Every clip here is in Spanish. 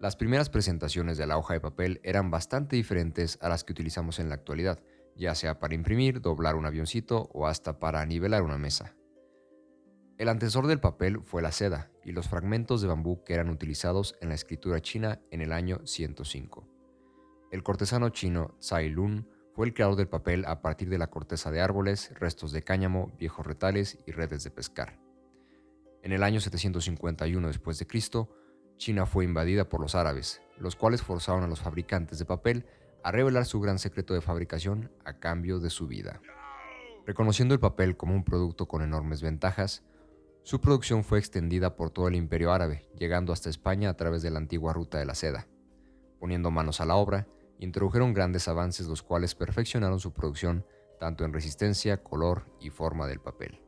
Las primeras presentaciones de la hoja de papel eran bastante diferentes a las que utilizamos en la actualidad, ya sea para imprimir, doblar un avioncito o hasta para nivelar una mesa. El antecesor del papel fue la seda y los fragmentos de bambú que eran utilizados en la escritura china en el año 105. El cortesano chino Tsai Lun fue el creador del papel a partir de la corteza de árboles, restos de cáñamo, viejos retales y redes de pescar. En el año 751 después de Cristo, China fue invadida por los árabes, los cuales forzaron a los fabricantes de papel a revelar su gran secreto de fabricación a cambio de su vida. Reconociendo el papel como un producto con enormes ventajas, su producción fue extendida por todo el imperio árabe, llegando hasta España a través de la antigua ruta de la seda. Poniendo manos a la obra, introdujeron grandes avances los cuales perfeccionaron su producción tanto en resistencia, color y forma del papel.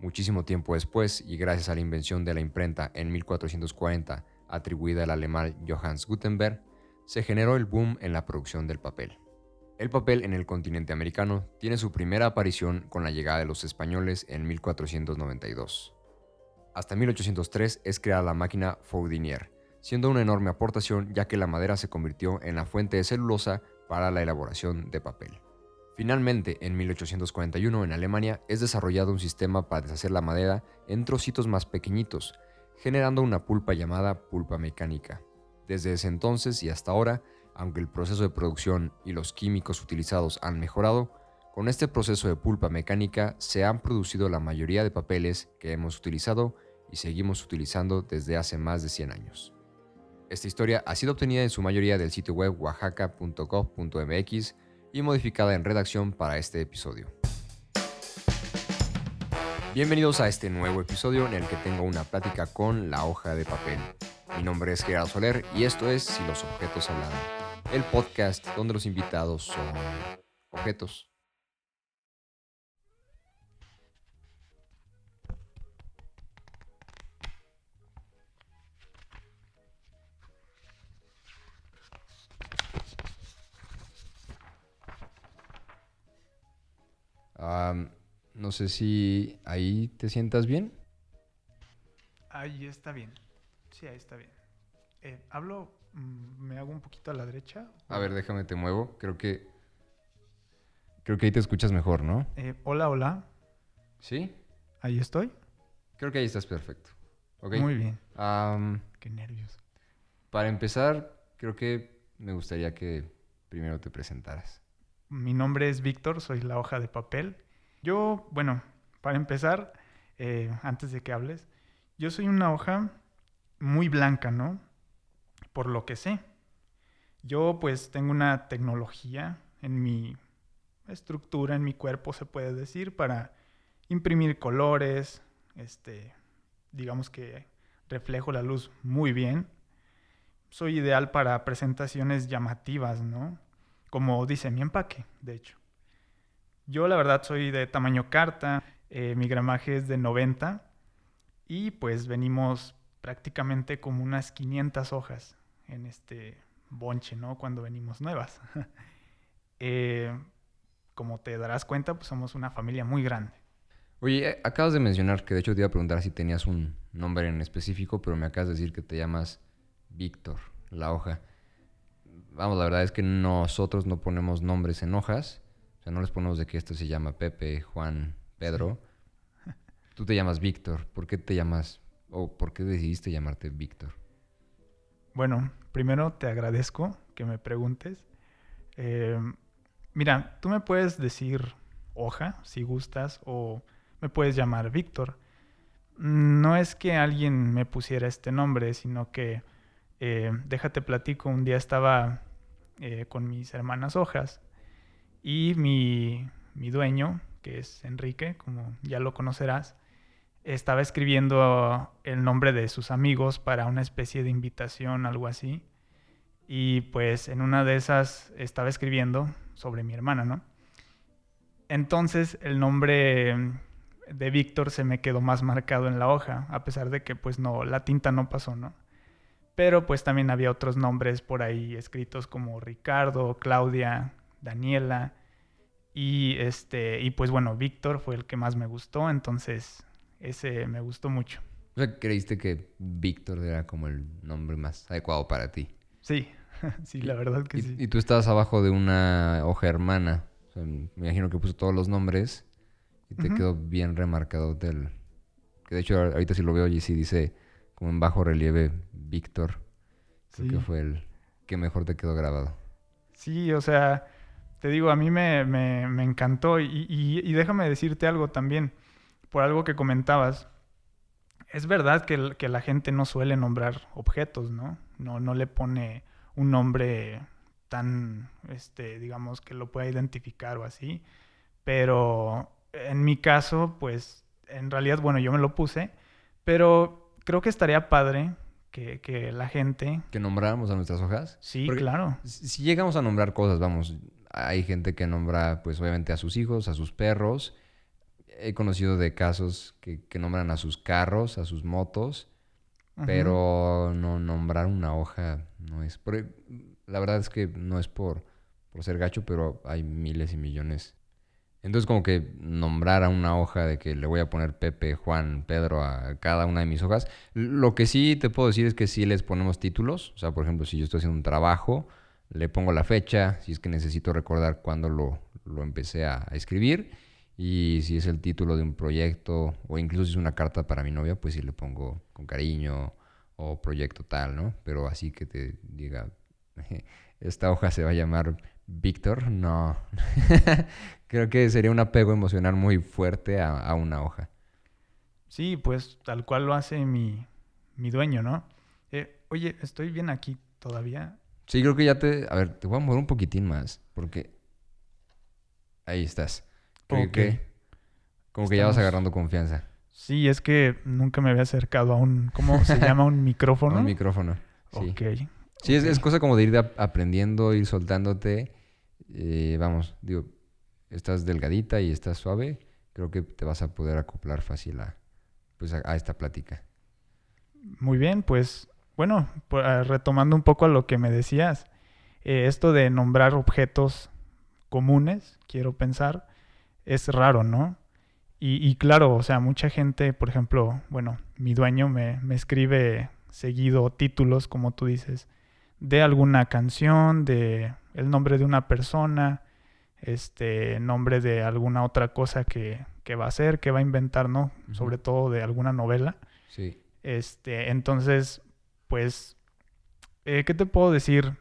Muchísimo tiempo después, y gracias a la invención de la imprenta en 1440 atribuida al alemán Johannes Gutenberg, se generó el boom en la producción del papel. El papel en el continente americano tiene su primera aparición con la llegada de los españoles en 1492. Hasta 1803 es creada la máquina Foudinier, siendo una enorme aportación ya que la madera se convirtió en la fuente de celulosa para la elaboración de papel. Finalmente, en 1841 en Alemania es desarrollado un sistema para deshacer la madera en trocitos más pequeñitos, generando una pulpa llamada pulpa mecánica. Desde ese entonces y hasta ahora, aunque el proceso de producción y los químicos utilizados han mejorado, con este proceso de pulpa mecánica se han producido la mayoría de papeles que hemos utilizado y seguimos utilizando desde hace más de 100 años. Esta historia ha sido obtenida en su mayoría del sitio web oaxaca.gov.mx y modificada en redacción para este episodio. Bienvenidos a este nuevo episodio en el que tengo una plática con la hoja de papel. Mi nombre es Gerardo Soler y esto es Si los objetos hablaran, el podcast donde los invitados son objetos. No sé si ahí te sientas bien. Ahí está bien. Sí, ahí está bien. Eh, hablo, mm, me hago un poquito a la derecha. A ver, déjame te muevo. Creo que creo que ahí te escuchas mejor, ¿no? Eh, hola, hola. ¿Sí? Ahí estoy. Creo que ahí estás perfecto. Muy bien. Qué nervios. Para empezar, creo que me gustaría que primero te presentaras. Mi nombre es Víctor, soy la hoja de papel yo, bueno, para empezar, eh, antes de que hables, yo soy una hoja muy blanca, ¿no? Por lo que sé. Yo pues tengo una tecnología en mi estructura, en mi cuerpo, se puede decir, para imprimir colores, este, digamos que reflejo la luz muy bien. Soy ideal para presentaciones llamativas, ¿no? Como dice mi empaque, de hecho. Yo la verdad soy de tamaño carta, eh, mi gramaje es de 90 y pues venimos prácticamente como unas 500 hojas en este bonche, ¿no? Cuando venimos nuevas. Eh, como te darás cuenta, pues somos una familia muy grande. Oye, eh, acabas de mencionar que de hecho te iba a preguntar si tenías un nombre en específico, pero me acabas de decir que te llamas Víctor, la hoja. Vamos, la verdad es que nosotros no ponemos nombres en hojas. O sea, no les ponemos de que esto se llama Pepe, Juan, Pedro. Tú te llamas Víctor. ¿Por qué te llamas o por qué decidiste llamarte Víctor? Bueno, primero te agradezco que me preguntes. Eh, mira, tú me puedes decir hoja si gustas o me puedes llamar Víctor. No es que alguien me pusiera este nombre, sino que, eh, déjate platico, un día estaba eh, con mis hermanas hojas y mi, dueño, que es Enrique, como ya lo conocerás, estaba escribiendo el nombre de sus amigos para una especie de invitación, algo así. Y pues en una de esas estaba escribiendo sobre mi hermana, ¿no? Entonces el nombre de Víctor se me quedó más marcado en la hoja, a pesar de que pues no, la tinta no pasó, ¿no? Pero pues también había otros nombres por ahí escritos como Ricardo, Claudia, Daniela. Y este, y pues bueno, Víctor fue el que más me gustó, entonces ese me gustó mucho. O sea, creíste que Víctor era como el nombre más adecuado para ti. Sí, sí, la verdad que y, sí. Y tú estabas abajo de una hoja hermana. O sea, me imagino que puso todos los nombres y te quedó bien remarcado del... Que de hecho ahorita si lo veo y sí dice como en bajo relieve Víctor. Creo Sí. que fue el que mejor te quedó grabado. Sí, o sea, te digo, a mí me, me- me encantó y, y- y déjame decirte algo también, por algo que comentabas. Es verdad que, que la gente no suele nombrar objetos, ¿no? No, no le pone un nombre tan, este, digamos, que lo pueda identificar o así. Pero en mi caso, pues, en realidad, bueno, yo me lo puse, pero creo que estaría padre que, que la gente... ¿Que nombráramos a nuestras hojas? Sí, Porque claro. Si llegamos a nombrar cosas, vamos, hay gente que nombra, pues obviamente a sus hijos, a sus perros. He conocido de casos que, que nombran a sus carros, a sus motos, pero no nombrar una hoja no es. por- la verdad es que no es por, por ser gacho, pero hay miles y millones. Entonces, como que nombrar a una hoja de que le voy a poner Pepe, Juan, Pedro a cada una de mis hojas. Lo que sí te puedo decir es que sí les ponemos títulos. O sea, por ejemplo, si yo estoy haciendo un trabajo, le pongo la fecha, si es que necesito recordar cuándo lo, lo empecé a, escribir. Y si es el título de un proyecto, o incluso si es una carta para mi novia, pues sí le pongo con cariño o proyecto tal, ¿no? Pero así que te diga, esta hoja se va a llamar Víctor, no. Creo que sería un apego emocional muy fuerte a, a una hoja. Sí, pues tal cual lo hace mi, mi dueño, ¿no? Eh, oye, estoy bien aquí todavía. Sí, creo que ya te... A ver, te voy a mover un poquitín más, porque... Ahí estás. Creo que... Como que ya vas agarrando confianza. Sí, es que nunca me había acercado a un, ¿cómo se llama? Un micrófono. Un micrófono. Sí. Ok. Sí, es, cosa como de ir ap- aprendiendo, ir soltándote. Eh, vamos, digo, estás delgadita y estás suave. Creo que te vas a poder acoplar fácil a, pues a, a esta plática. Muy bien, pues bueno, ah, retomando un poco a lo que me decías, eh, esto de nombrar objetos comunes, quiero pensar, es raro, ¿no? Y, y claro, o sea, mucha gente, por ejemplo, bueno, mi dueño me, me escribe seguido títulos, como tú dices, de alguna canción, de el nombre de una persona, este nombre de alguna otra cosa que, que va a hacer, que va a inventar, ¿no? Sobre todo de alguna novela. Sí. Este, entonces, pues, eh, ¿qué te puedo decir?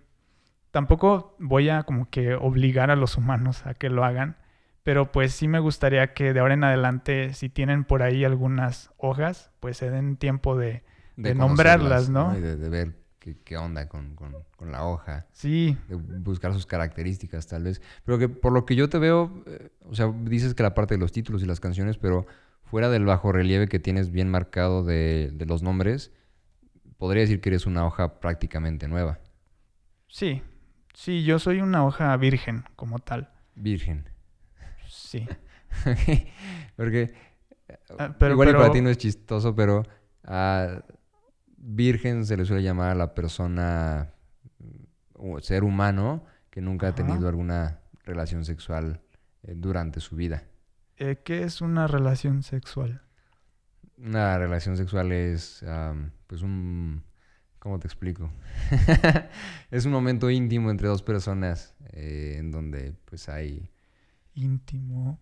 Tampoco voy a como que obligar a los humanos a que lo hagan, pero pues sí me gustaría que de ahora en adelante, si tienen por ahí algunas hojas, pues se den tiempo de... De nombrarlas, ¿no? Y de, de ver qué, qué onda con, con- con la hoja. Sí, De buscar sus características, tal vez. Pero que por lo que yo te veo, eh, o sea, dices que la parte de los títulos y las canciones, pero fuera del bajo relieve que tienes bien marcado de, de los nombres, podría decir que eres una hoja prácticamente nueva. sí, sí, yo soy una hoja virgen como tal. Virgen. Sí. Porque Ah, pero- igual y para pero- ti no es chistoso, pero a virgen se le suele llamar a la persona o ser humano que nunca ha tenido alguna relación sexual eh, durante su vida. Eh, ¿Qué es una relación sexual? Una relación sexual es, pues, un... ¿Cómo te explico? es un momento íntimo entre dos personas eh, en donde, pues, hay... Íntimo.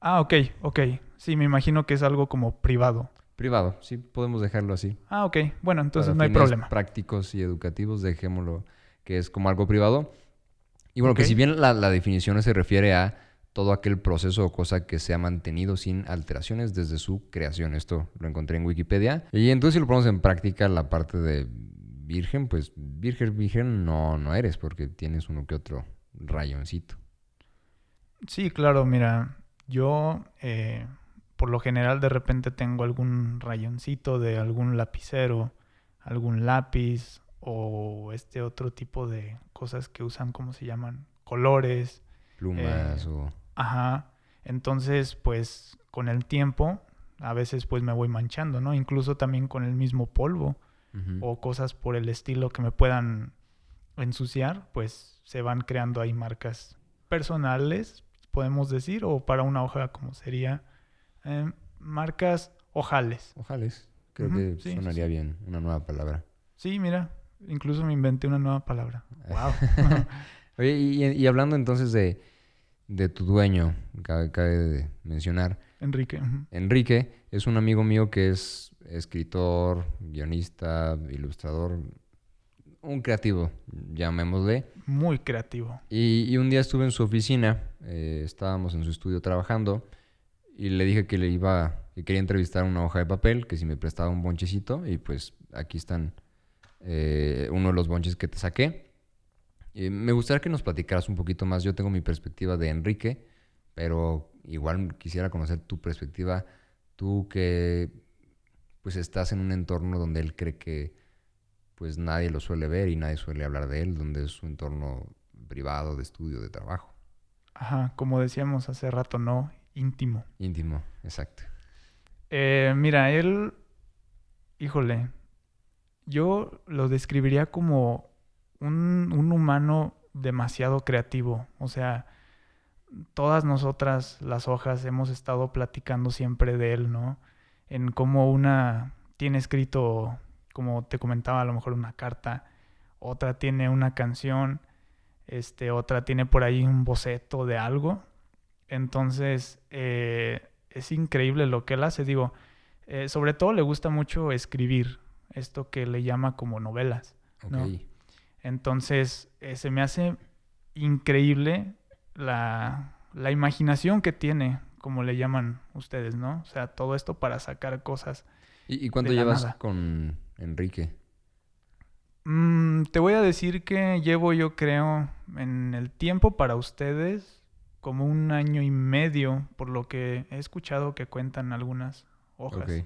Ah, ok, ok. Sí, me imagino que es algo como privado. Privado, sí, podemos dejarlo así. Ah, ok. Bueno, entonces Para no hay fines problema. prácticos y educativos, dejémoslo que es como algo privado. Y bueno, que si bien la, la definición se refiere a todo aquel proceso o cosa que se ha mantenido sin alteraciones desde su creación. Esto lo encontré en Wikipedia. Y entonces si lo ponemos en práctica, la parte de virgen, pues virgen, virgen no, no eres porque tienes uno que otro rayoncito. Sí, claro, mira, yo eh, por lo general de repente tengo algún rayoncito de algún lapicero, algún lápiz o este otro tipo de cosas que usan, ¿cómo se llaman? Colores. Plumas Eh, o... Ajá. Entonces, pues con el tiempo, a veces pues me voy manchando, ¿no? Incluso también con el mismo polvo o cosas por el estilo que me puedan ensuciar, pues se van creando ahí marcas personales, podemos decir, o para una hoja como sería eh, marcas ojales. Ojales. Creo que sí, sí, sonaría sí. bien, una nueva palabra. Sí, mira, incluso me inventé una nueva palabra. Wow. Oye, y, y hablando entonces de, de tu dueño, cabe, cabe de mencionar, Enrique. Enrique es un amigo mío que es escritor, guionista, ilustrador, un creativo, llamémosle. Muy creativo. Y, y un día estuve en su oficina, eh, estábamos en su estudio trabajando y le dije que le iba, que quería entrevistar una hoja de papel, que si me prestaba un bonchecito y pues aquí están eh, uno de los bonches que te saqué. Y me gustaría que nos platicaras un poquito más. Yo tengo mi perspectiva de Enrique, pero igual quisiera conocer tu perspectiva. Tú que pues estás en un entorno donde él cree que pues nadie lo suele ver y nadie suele hablar de él, donde es su entorno privado, de estudio, de trabajo. Ajá, como decíamos hace rato, ¿no? Íntimo. Íntimo, exacto. Eh, mira, él, híjole, yo lo describiría como un, un humano demasiado creativo. O sea, todas nosotras, las hojas, hemos estado platicando siempre de él, ¿no? En cómo una tiene escrito, como te comentaba, a lo mejor una carta, otra tiene una canción, este, otra tiene por ahí un boceto de algo. Entonces, eh, es increíble lo que él hace. Digo, eh, sobre todo le gusta mucho escribir, esto que le llama como novelas. No. Entonces, eh, se me hace increíble la, la imaginación que tiene, como le llaman ustedes, ¿no? O sea, todo esto para sacar cosas. ¿Y, y cuánto llevas nada. con Enrique? Mm, te voy a decir que llevo, yo creo, en el tiempo para ustedes como un año y medio, por lo que he escuchado que cuentan algunas hojas.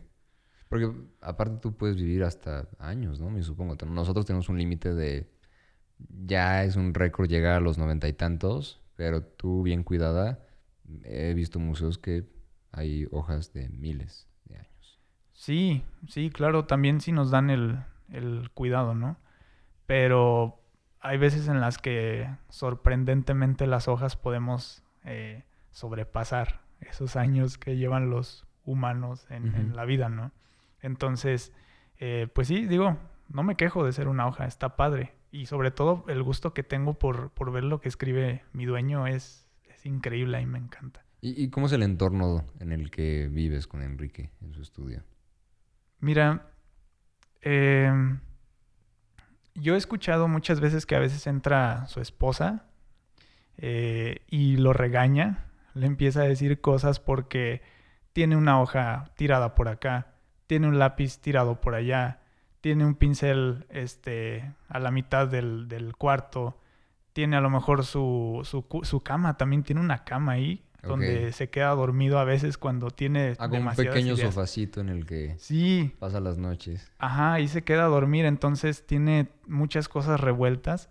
Porque aparte tú puedes vivir hasta años, ¿no? Me supongo. Nosotros tenemos un límite de... Ya es un récord llegar a los noventa y tantos, pero tú bien cuidada, he visto museos que hay hojas de miles de años. Sí, sí, claro, también sí nos dan el, el cuidado, ¿no? Pero hay veces en las que sorprendentemente las hojas podemos eh, sobrepasar esos años que llevan los humanos en, en la vida, ¿no? Entonces, eh, pues sí, digo, no me quejo de ser una hoja, está padre. Y sobre todo el gusto que tengo por, por ver lo que escribe mi dueño es, es increíble y me encanta. ¿Y, y cómo es el entorno en el que vives con Enrique en su estudio? Mira, em, yo he escuchado muchas veces que a veces entra su esposa eh, y lo regaña, le empieza a decir cosas porque tiene una hoja tirada por acá, tiene un lápiz tirado por allá, tiene un pincel este, a la mitad del, del cuarto, tiene a lo mejor su, su, su cama, también tiene una cama ahí donde se queda dormido a veces cuando tiene Ah, como un pequeño ideas. sofacito en el que Sí, pasa las noches. Ajá, ahí se queda a dormir, entonces tiene muchas cosas revueltas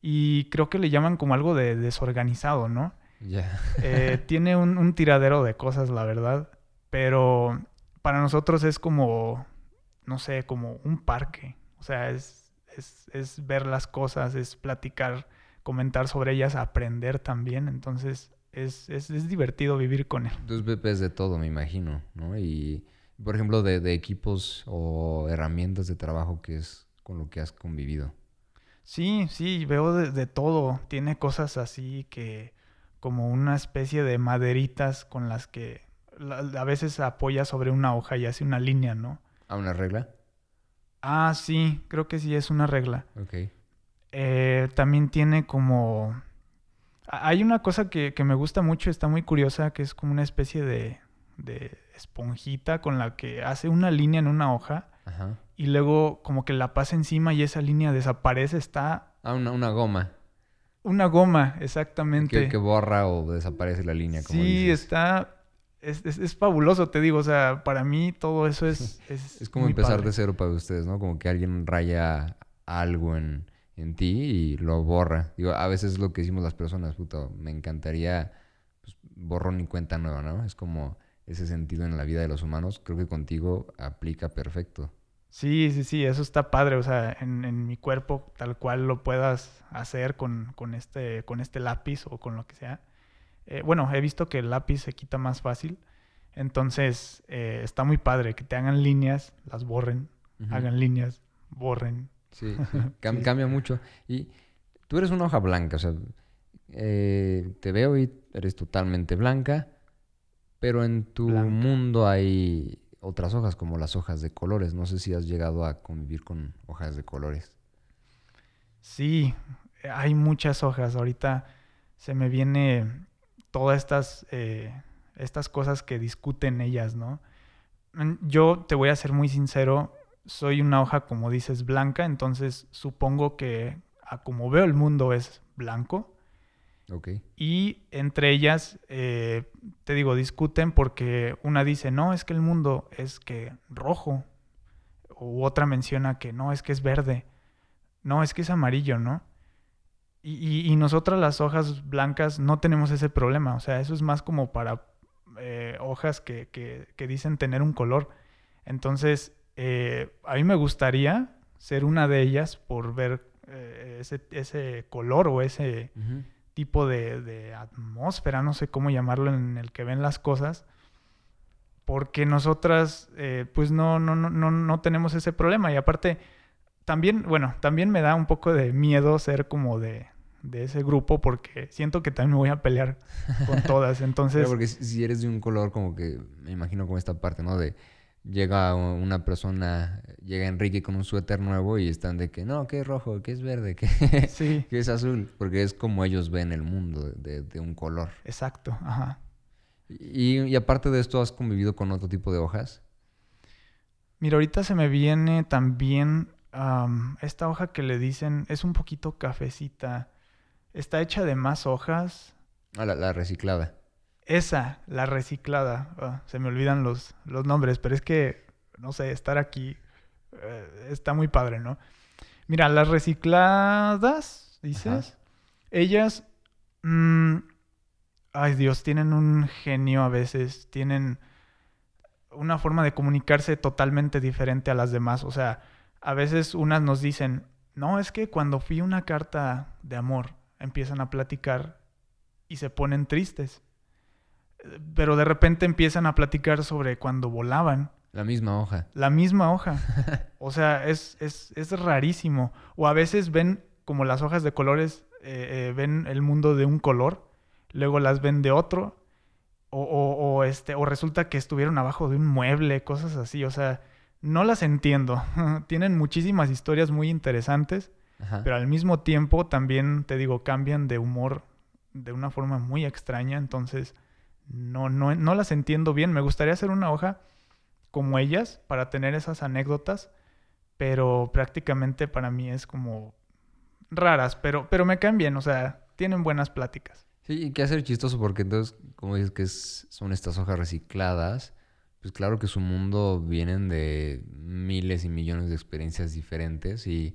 y creo que le llaman como algo de desorganizado, ¿no? Ya. Eh, tiene un, un tiradero de cosas, la verdad, pero para nosotros es como, no sé, como un parque, o sea, es, es, es ver las cosas, es platicar, comentar sobre ellas, aprender también, entonces es, es, es divertido vivir con él. Entonces ves de todo, me imagino, ¿no? Y, por ejemplo, de, de equipos o herramientas de trabajo que es con lo que has convivido. Sí, sí, veo de, de todo. Tiene cosas así que como una especie de maderitas con las que a veces apoya sobre una hoja y hace una línea, ¿no? ¿A una regla? Ah, sí, creo que sí es una regla. Ok. Eh, también tiene como... Hay una cosa que, que me gusta mucho, está muy curiosa, que es como una especie de, de esponjita con la que hace una línea en una hoja Ajá. y luego como que la pasa encima y esa línea desaparece. Está Ah, una, una goma una goma, exactamente. que, que borra o desaparece la línea, como Sí, dices. está. Es, es- es fabuloso, te digo. O sea, para mí todo eso es. Es, Es como empezar padre. de cero para ustedes, ¿no? Como que alguien raya algo en, en ti y lo borra. Digo, a veces es lo que decimos las personas, puta, me encantaría pues, borrón y cuenta nueva, ¿no? Es como ese sentido en la vida de los humanos. Creo que contigo aplica perfecto. Sí, sí, sí, eso está padre. O sea, en, en mi cuerpo, tal cual lo puedas hacer con, con este, con este lápiz o con lo que sea. Eh, bueno, he visto que el lápiz se quita más fácil. Entonces, eh, está muy padre que te hagan líneas, las borren, hagan líneas, borren. Sí, cambia mucho. Y tú eres una hoja blanca, o sea, eh, te veo y eres totalmente blanca, pero en tu mundo hay otras hojas, como las hojas de colores. No sé si has llegado a convivir con hojas de colores. Sí, hay muchas hojas. Ahorita se me viene todas estas, eh, estas cosas que discuten ellas, ¿no? Yo te voy a ser muy sincero, soy una hoja, como dices, blanca, entonces supongo que a como veo el mundo es blanco. Y entre ellas, eh, te digo, discuten porque una dice, no, es que el mundo es que rojo. U otra menciona que no, es que es verde. No, es que es amarillo, ¿no? Y, nosotras las hojas blancas no tenemos ese problema. O sea, eso es más como para eh, hojas que, que, dicen tener un color. Entonces, eh, a mí me gustaría ser una de ellas por ver ese, ese, color o ese tipo de, atmósfera, no sé cómo llamarlo, en el que ven las cosas, porque nosotras eh, pues no, no, no, no, tenemos ese problema y aparte también, bueno, también me da un poco de miedo ser como de, de ese grupo porque siento que también me voy a pelear con todas, entonces... porque si eres de un color como que, me imagino como esta parte, ¿no? De llega una persona, llega Enrique con un suéter nuevo y están de que no, que es rojo, que es verde, que, es azul, porque es como ellos ven el mundo de, un color. Exacto, ajá. Y, aparte de esto, ¿has convivido con otro tipo de hojas? Mira, ahorita se me viene también esta hoja que le dicen, es un poquito cafecita, está hecha de más hojas. Ah, la reciclada. Esa, la reciclada. Ah, se me olvidan los, los nombres, pero es que, no sé, estar aquí eh, está muy padre, ¿no? Mira, las recicladas, dices, ellas, mm, ay Dios, tienen un genio a veces, tienen una forma de comunicarse totalmente diferente a las demás. O sea, a veces unas nos dicen, no, es que cuando fui una carta de amor, empiezan a platicar y se ponen tristes pero de repente empiezan a platicar sobre cuando volaban. La misma hoja. La misma hoja. o sea, es, es, es, rarísimo. O a veces ven como las hojas de colores, eh, eh, ven el mundo de un color, luego las ven de otro, o, o, este, o resulta que estuvieron abajo de un mueble, cosas así. O sea, no las entiendo. Tienen muchísimas historias muy interesantes, pero al mismo tiempo también, te digo, cambian de humor de una forma muy extraña. Entonces, no, no, no las entiendo bien. Me gustaría hacer una hoja como ellas para tener esas anécdotas, pero prácticamente para mí es como raras, pero, pero me caen bien, o sea, tienen buenas pláticas. Sí, y que hacer chistoso porque entonces, como dices que son estas hojas recicladas, pues claro que su mundo vienen de miles y millones de experiencias diferentes y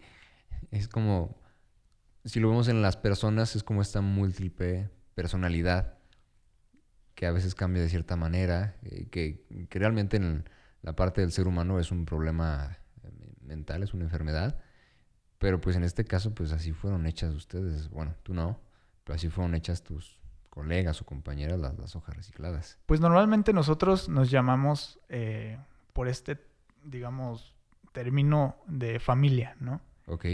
es como, si lo vemos en las personas, es como esta múltiple personalidad que a veces cambia de cierta manera, eh, que, realmente en la parte del ser humano es un problema eh, mental, es una enfermedad, pero pues en este caso pues así fueron hechas ustedes, bueno, tú no, pero así fueron hechas tus colegas o compañeras las, hojas recicladas. Pues normalmente nosotros nos llamamos eh, por este, digamos, término de familia, ¿no? Ok.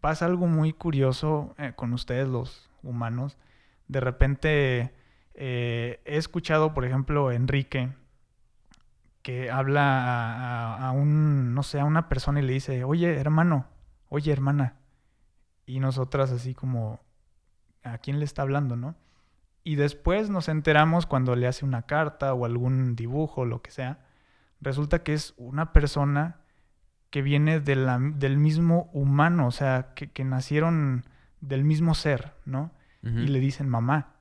Pasa algo muy curioso con ustedes los humanos. De repente eh, he escuchado, por ejemplo, Enrique, que habla a, un, no sé, a una persona y le dice, oye, hermano, oye, hermana. Y nosotras así como, ¿a quién le está hablando, no? Y después nos enteramos cuando le hace una carta o algún dibujo, lo que sea, resulta que es una persona que viene del mismo humano, o sea, que, nacieron del mismo ser, ¿no? Y le dicen mamá.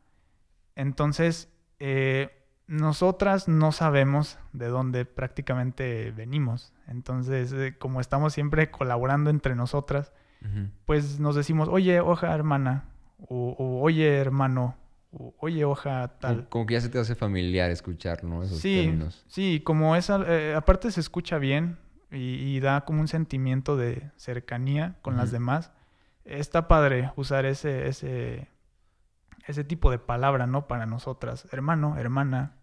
Entonces, eh, nosotras no sabemos de dónde prácticamente venimos. Entonces, eh, como estamos siempre colaborando entre nosotras, pues nos decimos, oye, hoja hermana, o, oye hermano, o oye hoja tal. Como, que ya se te hace familiar escuchar, ¿no? Esos sí, sí, como esa, eh, aparte se escucha bien y, da como un sentimiento de cercanía con las demás. Está padre usar ese, ese ese tipo de palabra, ¿no? Para nosotras, hermano, hermana.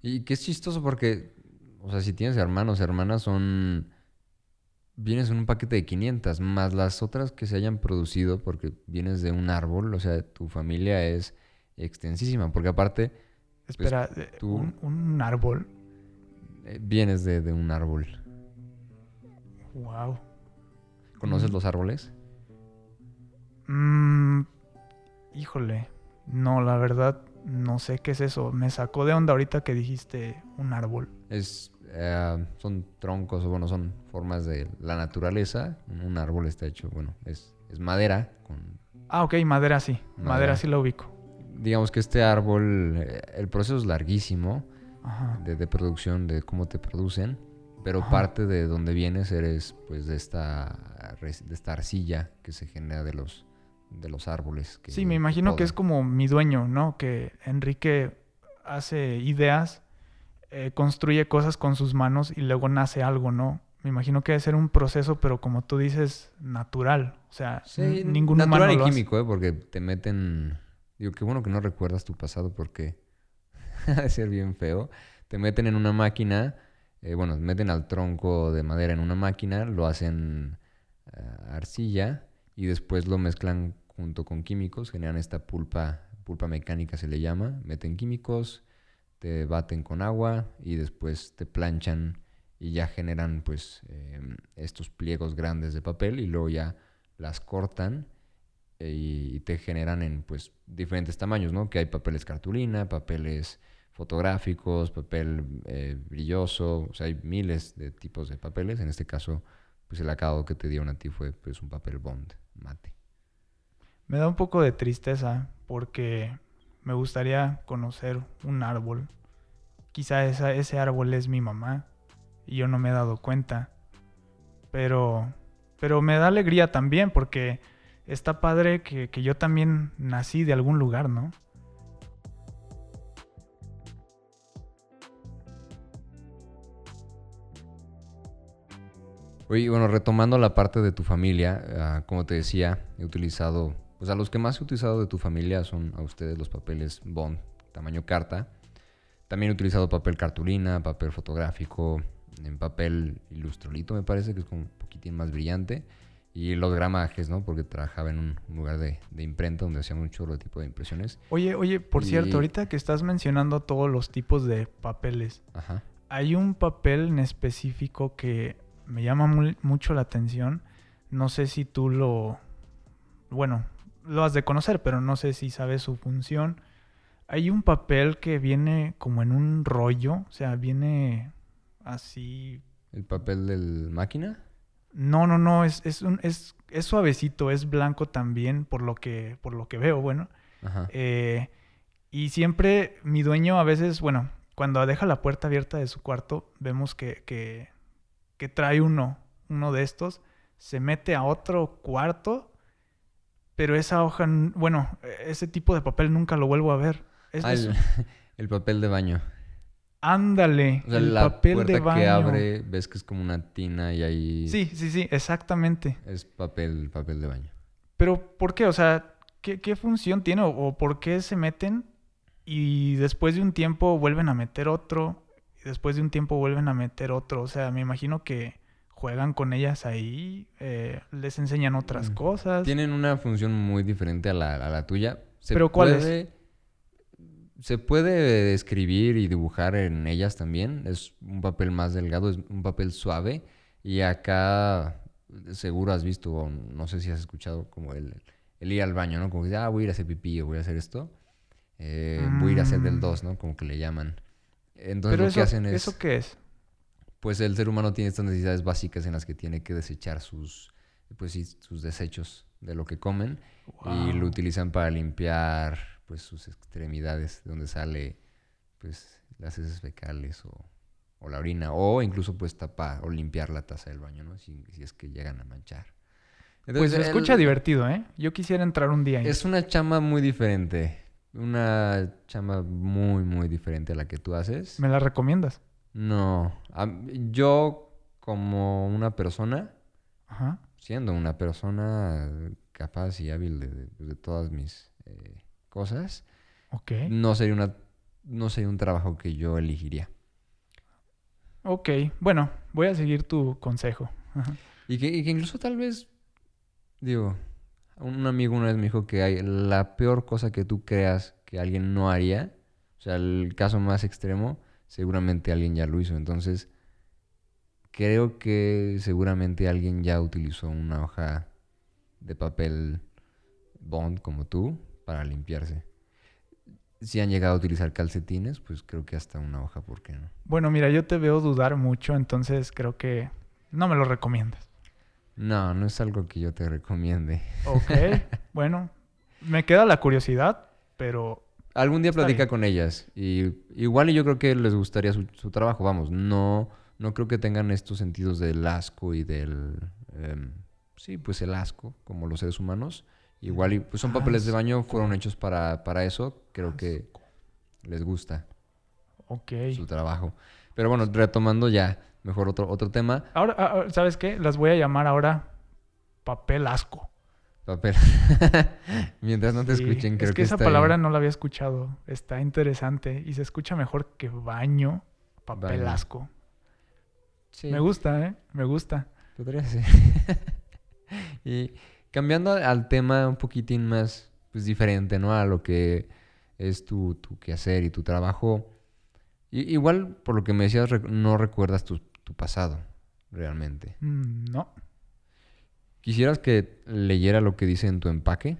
Y que es chistoso porque, o sea, si tienes hermanos, hermanas son... Vienes en un paquete de 500, más las otras que se hayan producido porque vienes de un árbol, o sea, tu familia es extensísima, porque aparte... pues, Espera, tú, ¿un, ¿un, árbol? Eh, vienes de, de un árbol. Wow. ¿Conoces los árboles? Mmm. híjole, no, la verdad no sé qué es eso. Me sacó de onda ahorita que dijiste un árbol. Es, eh, son troncos, o bueno, son formas de la naturaleza. Un árbol está hecho, bueno, es, es madera. Con ah, ok, madera sí. Madera, sí la ubico. Digamos que este árbol, eh, el proceso es larguísimo de, de, producción, de cómo te producen. Pero parte de donde vienes eres pues de esta, de esta arcilla que se genera de los, de los árboles. Que sí, me imagino que es como mi dueño, ¿no? Que Enrique hace ideas, eh, construye cosas con sus manos y luego nace algo, ¿no? Me imagino que debe ser un proceso, pero como tú dices, natural. O sea, sí, ningún natural y químico, ¿eh? Porque te meten... Digo, qué bueno que no recuerdas tu pasado porque de ser bien feo. Te meten en una máquina eh, bueno, meten al tronco de madera en una máquina, lo hacen eh, arcilla y después lo mezclan junto con químicos, generan esta pulpa, pulpa mecánica se le llama, meten químicos, te baten con agua y después te planchan y ya generan pues em, estos pliegos grandes de papel y luego ya las cortan y te generan en pues diferentes tamaños, ¿no? Que hay papeles cartulina, papeles fotográficos, papel eh, brilloso, o sea, hay miles de tipos de papeles. En este caso, pues el acabado que te dieron a ti fue pues un papel bond mate. Me da un poco de tristeza porque me gustaría conocer un árbol. Quizá ese árbol es mi mamá y yo no me he dado cuenta. Pero, pero me da alegría también porque está padre que, que yo también nací de algún lugar, ¿no? Oye, bueno, retomando la parte de tu familia, ah, como te decía, he utilizado, pues a los que más he utilizado de tu familia son a ustedes los papeles Bond, tamaño carta. También he utilizado papel cartulina, papel fotográfico, en papel ilustrolito me parece, que es como un poquitín más brillante. Y los gramajes, ¿no? Porque trabajaba en un lugar de, imprenta donde hacían un chorro de tipo de impresiones. Oye, oye, por cierto, ahorita que estás mencionando todos los tipos de papeles, hay un papel en específico que me llama mucho la atención. No sé si tú lo... Bueno, lo has de conocer, pero no sé si sabes su función. Hay un papel que viene como en un rollo, o sea, viene así... ¿El papel del máquina? No, no, no, es, es, un, es, es suavecito, es blanco también, por lo que, por lo que veo, bueno. Eh, y siempre mi dueño a veces, bueno, cuando deja la puerta abierta de su cuarto, vemos que, que que trae uno, uno de estos, se mete a otro cuarto, pero esa hoja, bueno, ese tipo de papel nunca lo vuelvo a ver. ah, el, papel de baño. Ándale, el la papel puerta de baño. que abre, ves que es como una tina y ahí... Sí, sí, sí, exactamente. Es papel, papel de baño. Pero, ¿por qué? O sea, ¿qué, qué función tiene? ¿O por qué se meten y después de un tiempo vuelven a meter otro? Y después de un tiempo vuelven a meter otro. O sea, me imagino que juegan con ellas ahí, eh, les enseñan otras mm. cosas. Tienen una función muy diferente a la, a la tuya. ¿Pero cuál es? Se puede escribir y dibujar en ellas también. Es un papel más delgado, es un papel suave. Y acá seguro has visto, o no sé si has escuchado, como el, el ir al baño, ¿no? Como que, ah, voy a ir a hacer pipí o voy a hacer esto. Eh, voy a ir a hacer del 2, mm. ¿no? Como que le llaman. Entonces lo que hacen es... ¿Eso qué es? Pues el ser humano tiene estas necesidades básicas en las que tiene que desechar sus, pues sus desechos de lo que comen y lo utilizan para limpiar pues sus extremidades, de donde sale pues las heces fecales o, o, la orina o incluso pues tapar o limpiar la taza del baño, ¿no? Si, si es que llegan a manchar. pues se escucha divertido, ¿eh? Yo quisiera entrar un día. Es una chama muy diferente. Una chamba muy, muy diferente a la que tú haces. ¿Me la recomiendas? No. Yo, como una persona, siendo una persona capaz y hábil de, todas mis eh, cosas, okay. no sería una no sería un trabajo que yo elegiría. Ok, bueno, voy a seguir tu consejo. Y que, y que incluso tal vez, digo, un amigo una vez me dijo que hay la peor cosa que tú creas que alguien no haría, o sea, el caso más extremo, seguramente alguien ya lo hizo. Entonces, creo que seguramente alguien ya utilizó una hoja de papel bond como tú para limpiarse. Si han llegado a utilizar calcetines, pues creo que hasta una hoja, ¿por qué no? Bueno, mira, yo te veo dudar mucho, entonces creo que no me lo recomiendas. No, no es algo que yo te recomiende. Ok, bueno, me queda la curiosidad, pero... Algún día platica con ellas. Y igual y yo creo que les gustaría su, trabajo, vamos, no, no creo que tengan estos sentidos del asco y del... Em, sí, pues el asco, como los seres humanos. Igual y pues son papeles de baño, fueron hechos para, para eso. Creo que les gusta Ok. su trabajo. Pero bueno, retomando ya, mejor otro, otro tema. Ahora, ah, ah, ¿sabes qué? Las voy a llamar ahora papel asco. Papel. Mientras no te escuchen, creo es que, esa palabra no la había escuchado. Está interesante y se escucha mejor que baño, papel asco. Sí. Me gusta, ¿eh? Me gusta. Podría ser. y cambiando al tema un poquitín más pues, diferente, ¿no? A lo que es tu, tu quehacer y tu trabajo. igual, por lo que me decías, no recuerdas tu, tu pasado, realmente. Mm, no. ¿Quisieras que leyera lo que dice en tu empaque?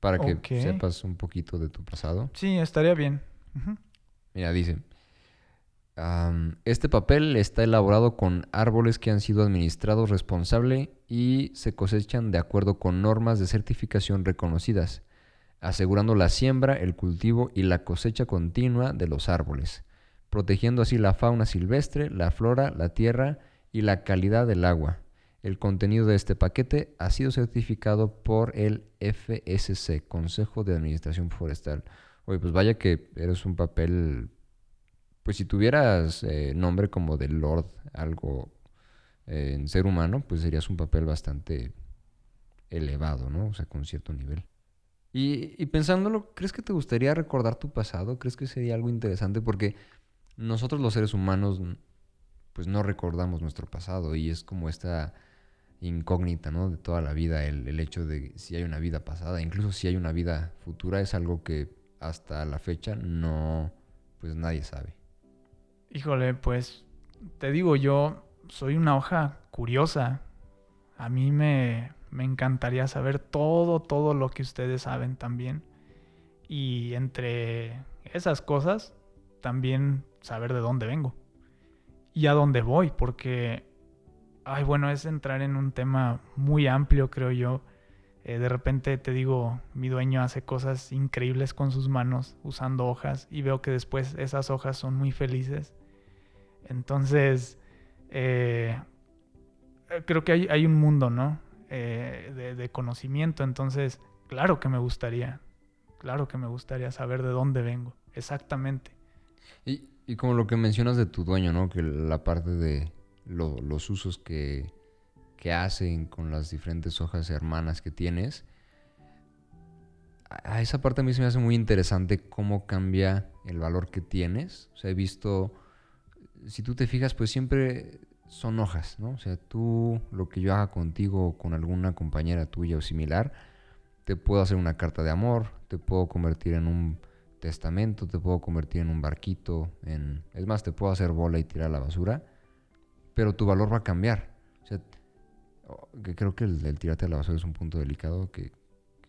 Para que sepas un poquito de tu pasado. Sí, estaría bien. Mira, dice, este papel está elaborado con árboles que han sido administrados responsable y se cosechan de acuerdo con normas de certificación reconocidas, asegurando la siembra, el cultivo y la cosecha continua de los árboles, protegiendo así la fauna silvestre, la flora, la tierra y la calidad del agua el contenido de este paquete ha sido certificado por el FSC, Consejo de Administración Forestal. Oye, pues vaya que eres un papel, pues si tuvieras eh, nombre como de Lord, algo eh, en ser humano, pues serías un papel bastante elevado, ¿no? O sea, con cierto nivel. Y, y pensándolo, ¿crees que te gustaría recordar tu pasado? ¿Crees que sería algo interesante? Porque nosotros los seres humanos, pues no recordamos nuestro pasado y es como esta incógnita, ¿no? De toda la vida, el, hecho de si hay una vida pasada, incluso si hay una vida futura, es algo que hasta la fecha no, pues nadie sabe. Híjole, pues te digo, yo soy una hoja curiosa. A mí me, me encantaría saber todo, todo lo que ustedes saben también. Y entre esas cosas, también saber de dónde vengo y a dónde voy, porque ay, bueno, es entrar en un tema muy amplio, creo yo. Eh, de repente te digo, mi dueño hace cosas increíbles con sus manos usando hojas y veo que después esas hojas son muy felices. Entonces, eh, creo que hay, un mundo, ¿no? Eh, de, conocimiento. Entonces, claro que me gustaría, claro que me gustaría saber de dónde vengo, exactamente. Y, y como lo que mencionas de tu dueño, ¿no? Que la parte de los usos que, hacen con las diferentes hojas hermanas que tienes. A esa parte a mí se me hace muy interesante cómo cambia el valor que tienes. O sea, he visto, si tú te fijas, pues siempre son hojas, ¿no? O sea, tú, lo que yo haga contigo o con alguna compañera tuya o similar, te puedo hacer una carta de amor, te puedo convertir en un testamento, te puedo convertir en un barquito, en... Es más, te puedo hacer bola y tirar la basura pero tu valor va a cambiar. O sea, que creo que el, tirarte a la basura es un punto delicado que,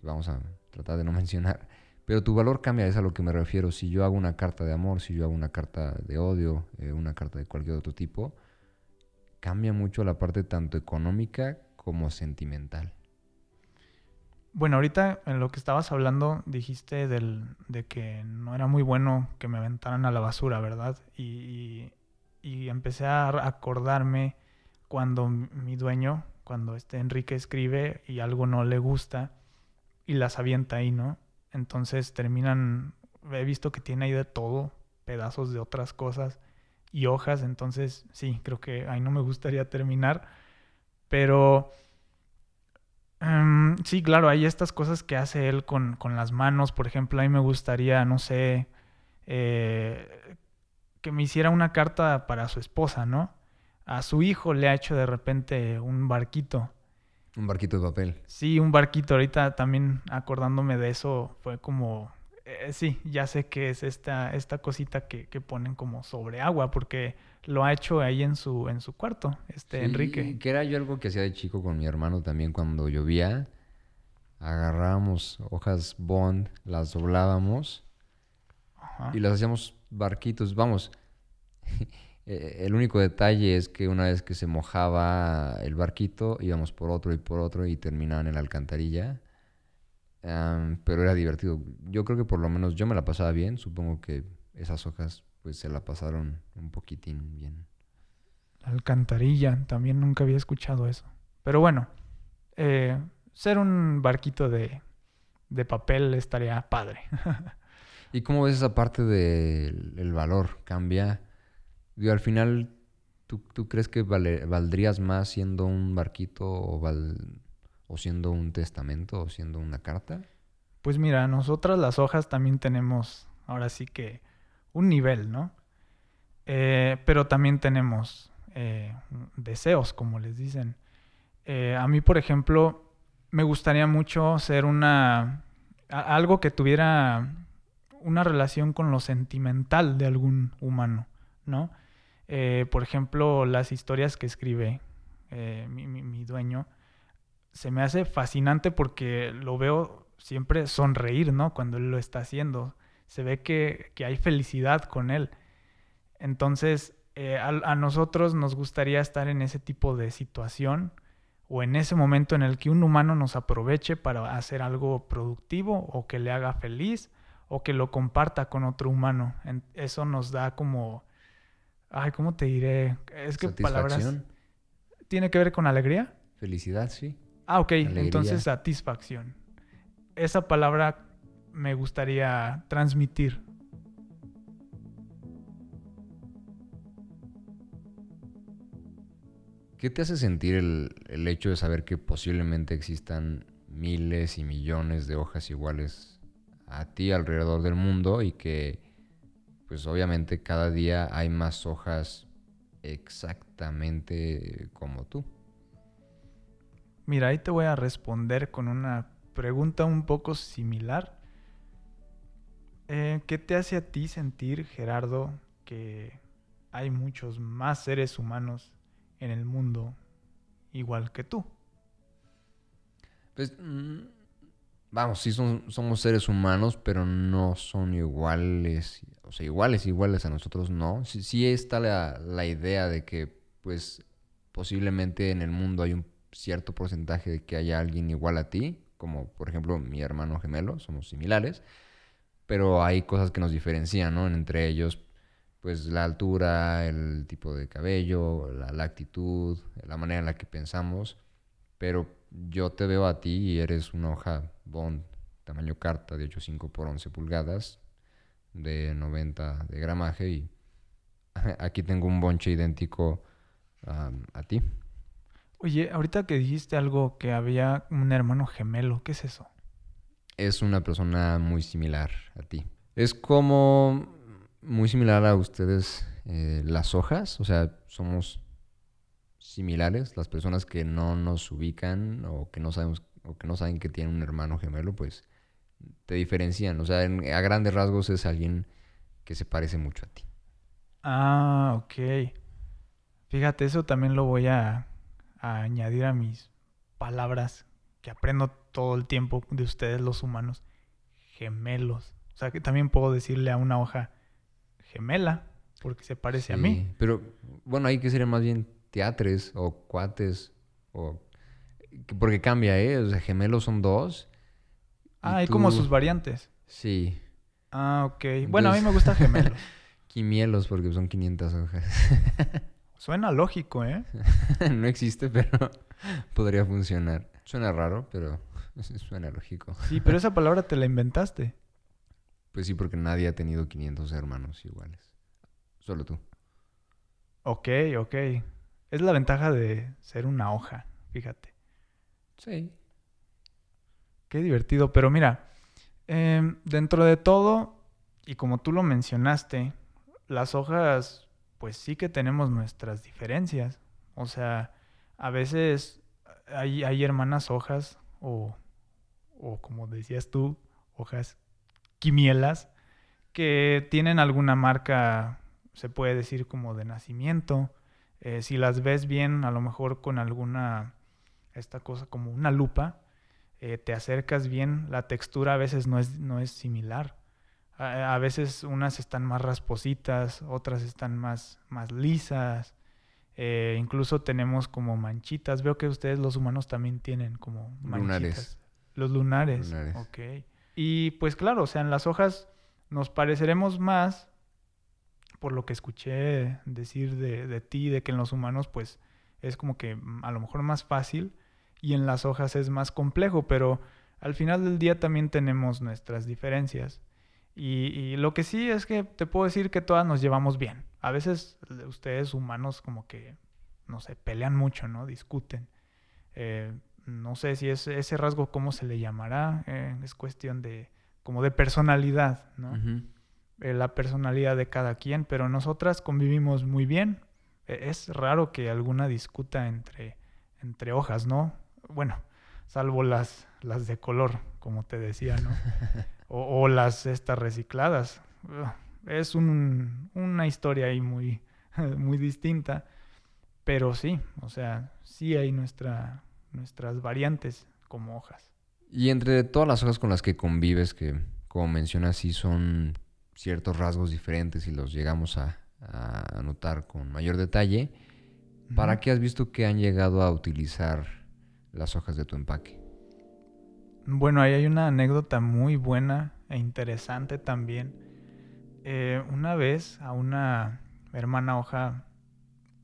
vamos a tratar de no mencionar. Pero tu valor cambia, es a lo que me refiero. Si yo hago una carta de amor, si yo hago una carta de odio, eh, una carta de cualquier otro tipo, cambia mucho la parte tanto económica como sentimental. Bueno, ahorita en lo que estabas hablando dijiste del, de que no era muy bueno que me aventaran a la basura, ¿verdad? y y empecé a acordarme cuando mi dueño, cuando este Enrique escribe y algo no le gusta y las avienta ahí, ¿no? Entonces terminan, he visto que tiene ahí de todo, pedazos de otras cosas y hojas, entonces sí, creo que ahí no me gustaría terminar, pero em, sí, claro, hay estas cosas que hace él con, con las manos, por ejemplo, ahí me gustaría, no sé, eh, que me hiciera una carta para su esposa, ¿no? A su hijo le ha hecho de repente un barquito. Un barquito de papel. Sí, un barquito. Ahorita también acordándome de eso, fue como, eh, sí, ya sé que es esta, esta cosita que, que, ponen como sobre agua, porque lo ha hecho ahí en su, en su cuarto, este Sí, Enrique. Que era yo algo que hacía de chico con mi hermano también cuando llovía. Agarrábamos hojas bond, las doblábamos Ajá. y las hacíamos barquitos. Vamos, eh, el único detalle es que una vez que se mojaba el barquito, íbamos por otro y por otro y terminaban en la alcantarilla. Pero era divertido. Yo creo que por lo menos yo me la pasaba bien. Supongo que esas hojas pues se la pasaron un poquitín bien. Alcantarilla, también nunca había escuchado eso. Pero bueno, eh, ser un barquito de, de papel estaría padre. ¿Y cómo ves esa parte del el valor? ¿Cambia? Digo, al final, ¿tú, tú crees que vale- valdrías más siendo un barquito o, val- o siendo un testamento o siendo una carta? Pues mira, nosotras las hojas también tenemos ahora sí que un nivel, ¿no? Eh, pero también tenemos eh, deseos, como les dicen. Eh, a mí, por ejemplo, me gustaría mucho ser una... algo que tuviera una relación con lo sentimental de algún humano, ¿no? Por ejemplo, las historias que escribe mi- mi dueño, se me hace fascinante porque lo veo siempre sonreír, ¿no? Cuando él lo está haciendo. Se ve que, que hay felicidad con él. Entonces, eh, a, a nosotros nos gustaría estar en ese tipo de situación o en ese momento en el que un humano nos aproveche para hacer algo productivo o que le haga feliz o que lo comparta con otro humano. En- eso nos da como... Ay, ¿cómo te diré? Es que palabras... ¿Tiene que ver con alegría? ¿Felicidad? Sí. Ah, ok. Alegría. Entonces satisfacción. Esa palabra me gustaría transmitir. ¿Qué te hace sentir el, el hecho de saber que posiblemente existan miles y millones de hojas iguales a ti alrededor del mundo y que, pues obviamente cada día hay más hojas exactamente como tú? Mira, ahí te voy a responder con una pregunta un poco similar. Eh, ¿Qué te hace a ti sentir, Gerardo, que hay muchos más seres humanos en el mundo igual que tú? Pues, mm, vamos, sí son, somos seres humanos, pero no son iguales, o sea, iguales, iguales a nosotros, no. Sí, sí está la, la idea de que, pues, posiblemente en el mundo hay un cierto porcentaje de que haya alguien igual a ti, como por ejemplo mi hermano gemelo, somos similares, pero hay cosas que nos diferencian, ¿no? Entre ellos, pues la altura, el tipo de cabello, la, la actitud, la manera en la que pensamos, pero yo te veo a ti y eres una hoja bond tamaño carta de 8.5 por 11 pulgadas de 90 de gramaje y aquí tengo un bonche idéntico a ti. Oye, ahorita que dijiste algo que había un hermano gemelo, ¿qué es eso? Es una persona muy similar a ti. Es como muy similar a ustedes eh, las hojas, o sea, somos similares. Las personas que no nos ubican o que no sabemos o que no saben que tienen un hermano gemelo, pues te diferencian. O sea, en- a grandes rasgos es alguien que se parece mucho a ti. Ah, ok. Fíjate, eso también lo voy a, a añadir a mis palabras que aprendo todo el tiempo de ustedes los humanos. Gemelos. O sea que también puedo decirle a una hoja gemela porque se parece a mí. Pero bueno, ahí que serían más bien teatres o cuates o que- porque cambia, ¿eh? O sea, gemelos son dos. Ah, hay como sus variantes. Sí. Ah, ok. Bueno, a mí me gusta gemelos. Quimielos porque son 500 hojas. Suena lógico, ¿eh? no existe, pero podría funcionar. Suena raro, pero suena lógico. Sí, pero esa palabra te la inventaste. Pues sí, porque nadie ha tenido 500 hermanos iguales. Solo tú. Ok, ok. Es la ventaja de ser una hoja, fíjate. Sí. Qué divertido. Pero mira, em, dentro de todo, y como tú lo mencionaste, las hojas, pues sí que tenemos nuestras diferencias. O sea, a veces hay, hermanas hojas o, o como decías tú, hojas quimielas que tienen alguna marca, se puede decir como de nacimiento. Eh, si las ves bien, a lo mejor con alguna, esta cosa como una lupa, eh, te acercas bien, la textura a veces no es, no es similar. A, veces unas están más raspositas, otras están más, más lisas. Eh, incluso tenemos como manchitas. Veo que ustedes los humanos también tienen como manchitas. Lunares. Los lunares. lunares. Ok. Y pues claro, o sea, en las hojas nos pareceremos más, por lo que escuché decir de, de ti, de que en los humanos pues es como que a lo mejor más fácil y en las hojas es más complejo, pero al final del día también tenemos nuestras diferencias. Y, lo que sí es que te puedo decir que todas nos llevamos bien. A veces ustedes humanos como que, no sé, pelean mucho, ¿no? Discuten. Eh, no sé si es ese rasgo, ¿cómo se le llamará? Eh, es cuestión de, como de personalidad, ¿no? Eh, la personalidad de cada quien, pero nosotras convivimos muy bien. E, es raro que alguna discuta entre, entre hojas, ¿no? Bueno, salvo las, las de color, como te decía, ¿no? o, las estas recicladas. Es una historia ahí muy, muy distinta, pero sí, o sea, sí hay nuestra, nuestras variantes como hojas. Y entre todas las hojas con las que convives, que como mencionas, sí son ciertos rasgos diferentes y los llegamos a, a notar con mayor detalle, ¿para qué has visto que han llegado a utilizar las hojas de tu empaque? Bueno, ahí hay una anécdota muy buena e interesante también. Eh, una vez a una hermana hoja,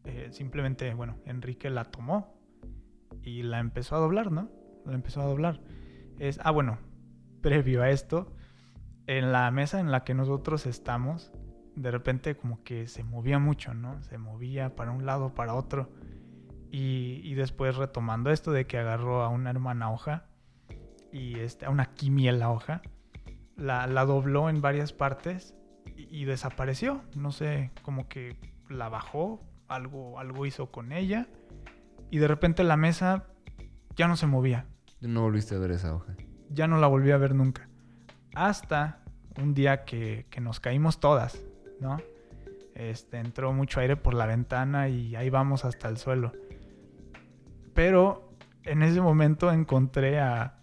eh, simplemente, bueno, Enrique la tomó y la empezó a doblar, ¿no? La empezó a doblar. Es, ah, bueno, previo a esto, en la mesa en la que nosotros estamos, de repente como que se movía mucho, ¿no? Se movía para un lado, para otro. Y, y después retomando esto de que agarró a una hermana hoja y este, a una la hoja, la, la, dobló en varias partes y, desapareció. No sé, como que la bajó, algo, algo hizo con ella y de repente la mesa ya no se movía. No volviste a ver esa hoja. Ya no la volví a ver nunca. Hasta un día que, que nos caímos todas, ¿no? Este, entró mucho aire por la ventana y ahí vamos hasta el suelo. Pero en ese momento encontré a,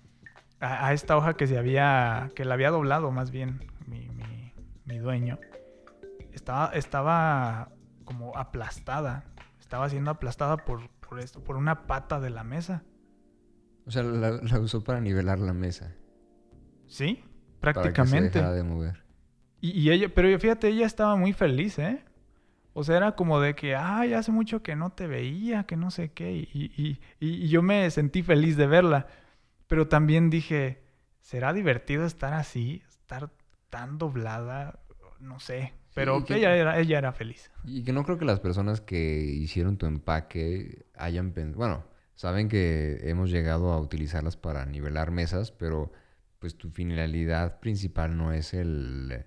a, esta hoja que se había, que la había doblado más bien mi, mi, dueño, estaba, estaba como aplastada, estaba siendo aplastada por, por esto, por una pata de la mesa. O sea, la, usó para nivelar la mesa. Sí, prácticamente. Para que se de mover. Y, y, ella, pero fíjate, ella estaba muy feliz, ¿eh? O sea, era como de que, ay, hace mucho que no te veía, que no sé qué. Y, y, y, yo me sentí feliz de verla. Pero también dije, ¿será divertido estar así? Estar tan doblada, no sé. Pero ella, era, ella era feliz. Y que no creo que las personas que hicieron tu empaque hayan pensado, bueno, saben que hemos llegado a utilizarlas para nivelar mesas, pero pues tu finalidad principal no es el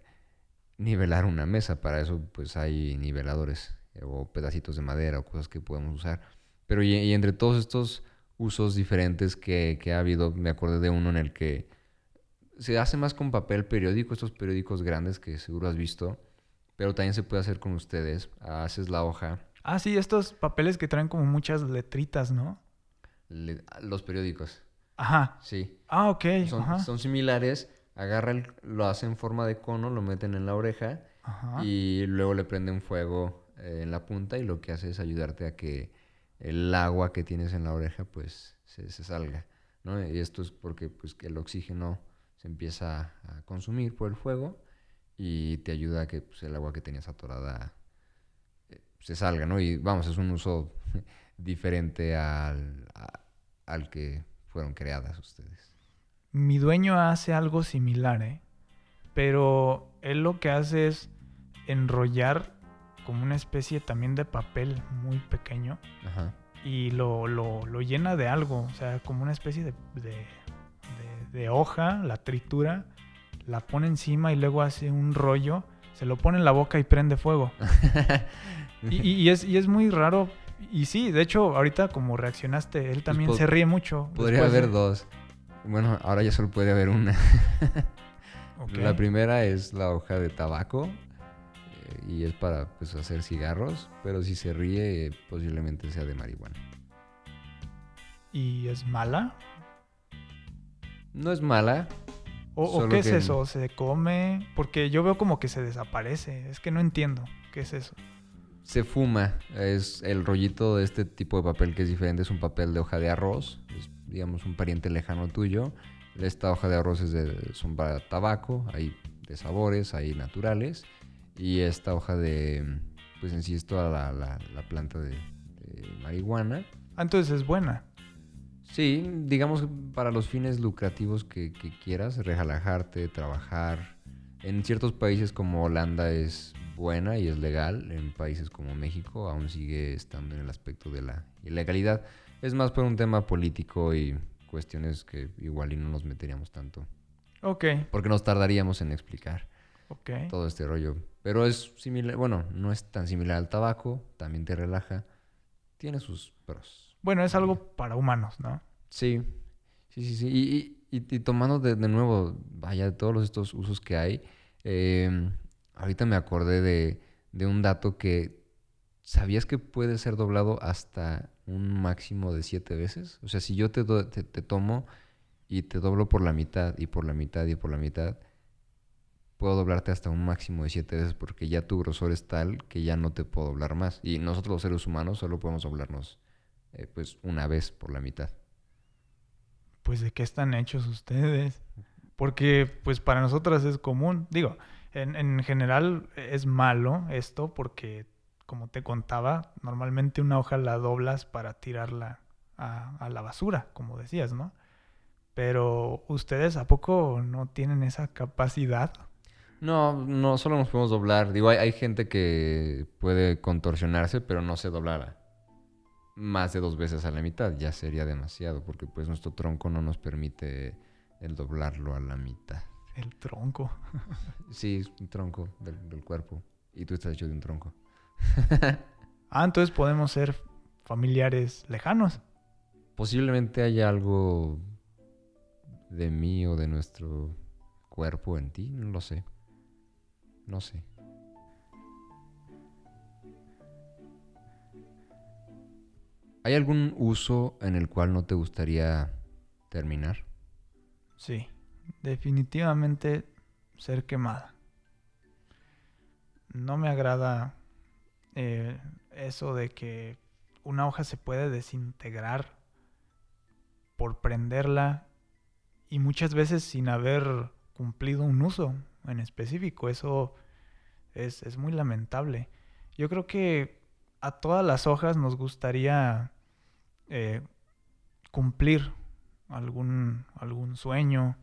nivelar una mesa. Para eso pues hay niveladores o pedacitos de madera o cosas que podemos usar. Pero y entre todos estos usos diferentes que, ha habido. Me acordé de uno en el que se hace más con papel periódico, estos periódicos grandes que seguro has visto, pero también se puede hacer con ustedes. Haces la hoja. Ah, sí, estos papeles que traen como muchas letritas, ¿no? los periódicos. Ajá. Sí. Ah, ok. Son, similares. Agarran, lo hacen en forma de cono, lo meten en la oreja y luego le prenden fuego eh, en la punta y lo que hace es ayudarte a que el agua que tienes en la oreja pues se, salga, ¿no? Y esto es porque pues que el oxígeno se empieza a consumir por el fuego y te ayuda a que pues, el agua que tenías atorada eh, se salga, ¿no? Y vamos, es un uso diferente al, al que fueron creadas ustedes. Mi dueño hace algo similar, ¿eh? Pero él lo que hace es enrollar como una especie también de papel muy pequeño y lo, lo, llena de algo, o sea, como una especie de, de, hoja, la tritura la pone encima y luego hace un rollo, se lo pone en la boca y prende fuego. y, y- y es, y es muy raro. Y sí, de hecho, ahorita como reaccionaste, él también pod- se ríe mucho. Podría de- haber dos. Bueno, ahora ya solo puede haber una. La primera es la hoja de tabaco y es para pues, hacer cigarros, pero si se ríe posiblemente sea de marihuana. ¿Y es mala? No es mala, ¿O, qué es que- eso? ¿Se come? Porque yo veo como que se desaparece. Es que no entiendo. ¿Qué es eso? se fuma. Es el rollito de este tipo de papel que es diferente, es un papel de hoja de arroz, es digamos un pariente lejano tuyo. Esta hoja de arroz es de, son para tabaco, hay de sabores, hay naturales. Y esta hoja de, pues en sí es toda la, la- la planta de, de marihuana. Ah, entonces es buena. Sí, digamos para los fines lucrativos que, que quieras, relajarte, trabajar. En ciertos países como Holanda es buena y es legal, en países como México aún sigue estando en el aspecto de la ilegalidad. Es más por un tema político y cuestiones que igual y no nos meteríamos tanto, Ok, porque nos tardaríamos en explicar todo este rollo. Pero es similar, bueno, no es tan similar al tabaco, también te relaja, tiene sus pros. Bueno, es algo para humanos, ¿no? Sí, sí, sí, sí. Y, y- y tomando de, de nuevo, vaya, de todos estos usos que hay, eh, ahorita me acordé de, de un dato que, ¿sabías que puede ser doblado hasta un máximo de siete veces? O sea, si yo te, te, te tomo y te doblo por la mitad y por la mitad y por la mitad, puedo doblarte hasta un máximo de siete veces porque ya tu grosor es tal que ya no te puedo doblar más. Y nosotros los seres humanos solo podemos doblarnos eh, pues una vez por la mitad. Pues de qué están hechos ustedes. Porque pues para nosotras es común. Digo, en, en general es malo esto porque, como te contaba, normalmente una hoja la doblas para tirarla a, a la basura, como decías, ¿no? Pero ustedes a poco no tienen esa capacidad. No, no, solo nos podemos doblar. Digo, hay, hay gente que puede contorsionarse, pero no se doblara más de dos veces a la mitad. Ya sería demasiado, porque pues nuestro tronco no nos permite el doblarlo a la mitad. El tronco. Sí, es un tronco del, del cuerpo. Y tú estás hecho de un tronco. Ah, entonces podemos ser familiares lejanos. Posiblemente haya algo de mí o de nuestro cuerpo en ti, no lo sé. No sé. ¿Hay algún uso en el cual no te gustaría terminar? Sí, definitivamente ser quemada. No me agrada eh, eso de que una hoja se puede desintegrar por prenderla y muchas veces sin haber cumplido un uso en específico. Eso es, es muy lamentable. Yo creo que a todas las hojas nos gustaría eh, cumplir algún, algún sueño,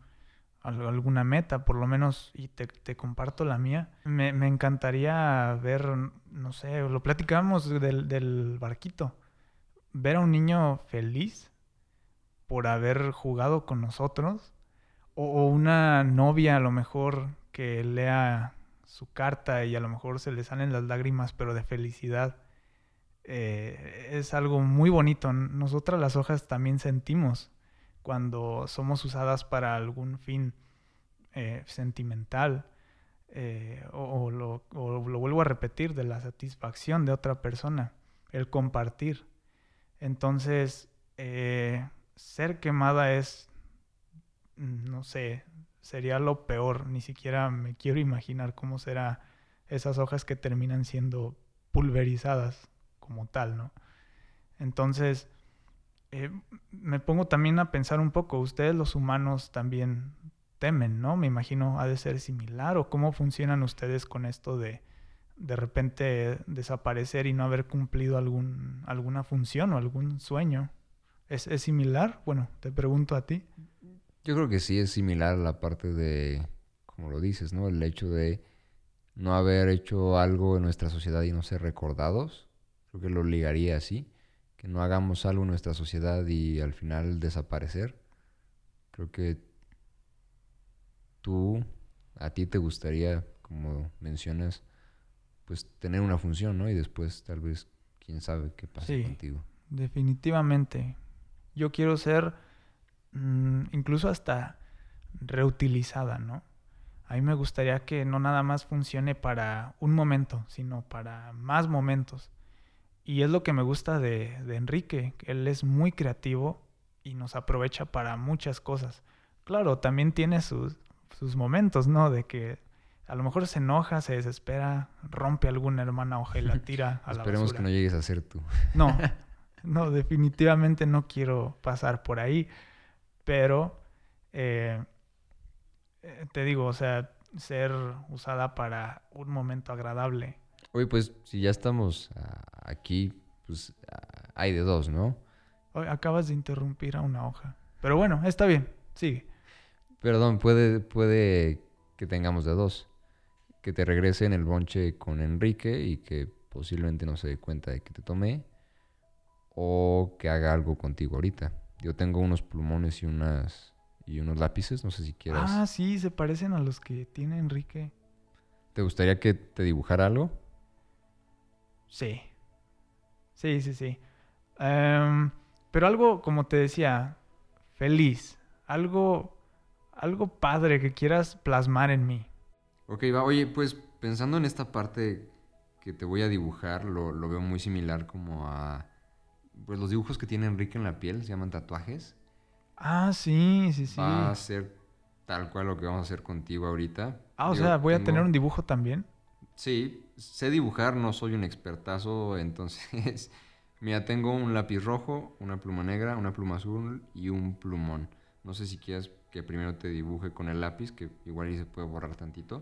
al- alguna meta, por lo menos, y te, comparto la mía. Me, me encantaría ver, no sé, lo platicábamos del, del barquito, ver a un niño feliz por haber jugado con nosotros, o, o una novia a lo mejor que lea su carta y a lo mejor se le salen las lágrimas, pero de felicidad. Eh, es algo muy bonito. Nosotras las hojas también sentimos cuando somos usadas para algún fin eh, sentimental. eh, o, lo, o lo vuelvo a repetir, de la satisfacción de otra persona, el compartir. Entonces, ser quemada es, mm, no sé, sería lo peor. Ni siquiera me quiero imaginar cómo será esas hojas que terminan siendo pulverizadas como tal, ¿no? Entonces, eh, me pongo también a pensar un poco, ustedes los humanos también temen, ¿no? Me imagino ha de ser similar o cómo funcionan ustedes con esto de de repente desaparecer y no haber cumplido algún, alguna función o algún sueño. ¿Es, ¿Es similar? Bueno, te pregunto a ti. Yo creo que sí es similar a la parte de, como lo dices, ¿no? El hecho de no haber hecho algo en nuestra sociedad y no ser recordados. Creo que lo ligaría así. Que no hagamos algo en nuestra sociedad y al final desaparecer. Creo que tú a ti te gustaría, como mencionas, pues tener una función, ¿no? Y después tal vez, quién sabe qué pasa Sí. contigo. Definitivamente. Yo quiero ser incluso hasta reutilizada, ¿no? A mí me gustaría que no nada más funcione para un momento, sino para más momentos. Y es lo que me gusta de, de Enrique, que él es muy creativo y nos aprovecha para muchas cosas. Claro, también tiene sus, sus momentos, ¿no? De que a lo mejor se enoja, se desespera, rompe alguna hermana hoja y la tira a la Esperemos basura. que no llegues a ser tú. No, no, definitivamente no quiero pasar por ahí. Pero eh, eh, te digo, o sea, ser usada para un momento agradable. Oye, pues si ya estamos ah, aquí, pues ah, hay de dos, ¿no? Oye, acabas de interrumpir a una hoja. Pero bueno, está bien, sigue. Perdón, puede, puede que tengamos de dos. Que te regrese en el bonche con Enrique y que posiblemente no se dé cuenta de que te tomé. O que haga algo contigo ahorita. Yo tengo unos plumones y unas y unos lápices, no sé si quieras. Ah, sí, se parecen a los que tiene Enrique. ¿Te gustaría que te dibujara algo? Sí. Sí, sí, sí. Em, pero algo, como te decía, feliz. Algo, algo padre que quieras plasmar en mí. Ok, va. Oye, pues pensando en esta parte que te voy a dibujar, lo, lo veo muy similar como a... Pues los dibujos que tiene Enrique en la piel, se llaman tatuajes. Ah, sí, sí, sí. Va a ser tal cual lo que vamos a hacer contigo ahorita. Ah, o Yo sea, voy a tener un dibujo también. Sí, sé dibujar, no soy un expertazo, entonces... Mira, tengo un lápiz rojo, una pluma negra, una pluma azul y un plumón. No sé si quieres que primero te dibuje con el lápiz, que igual ahí se puede borrar tantito.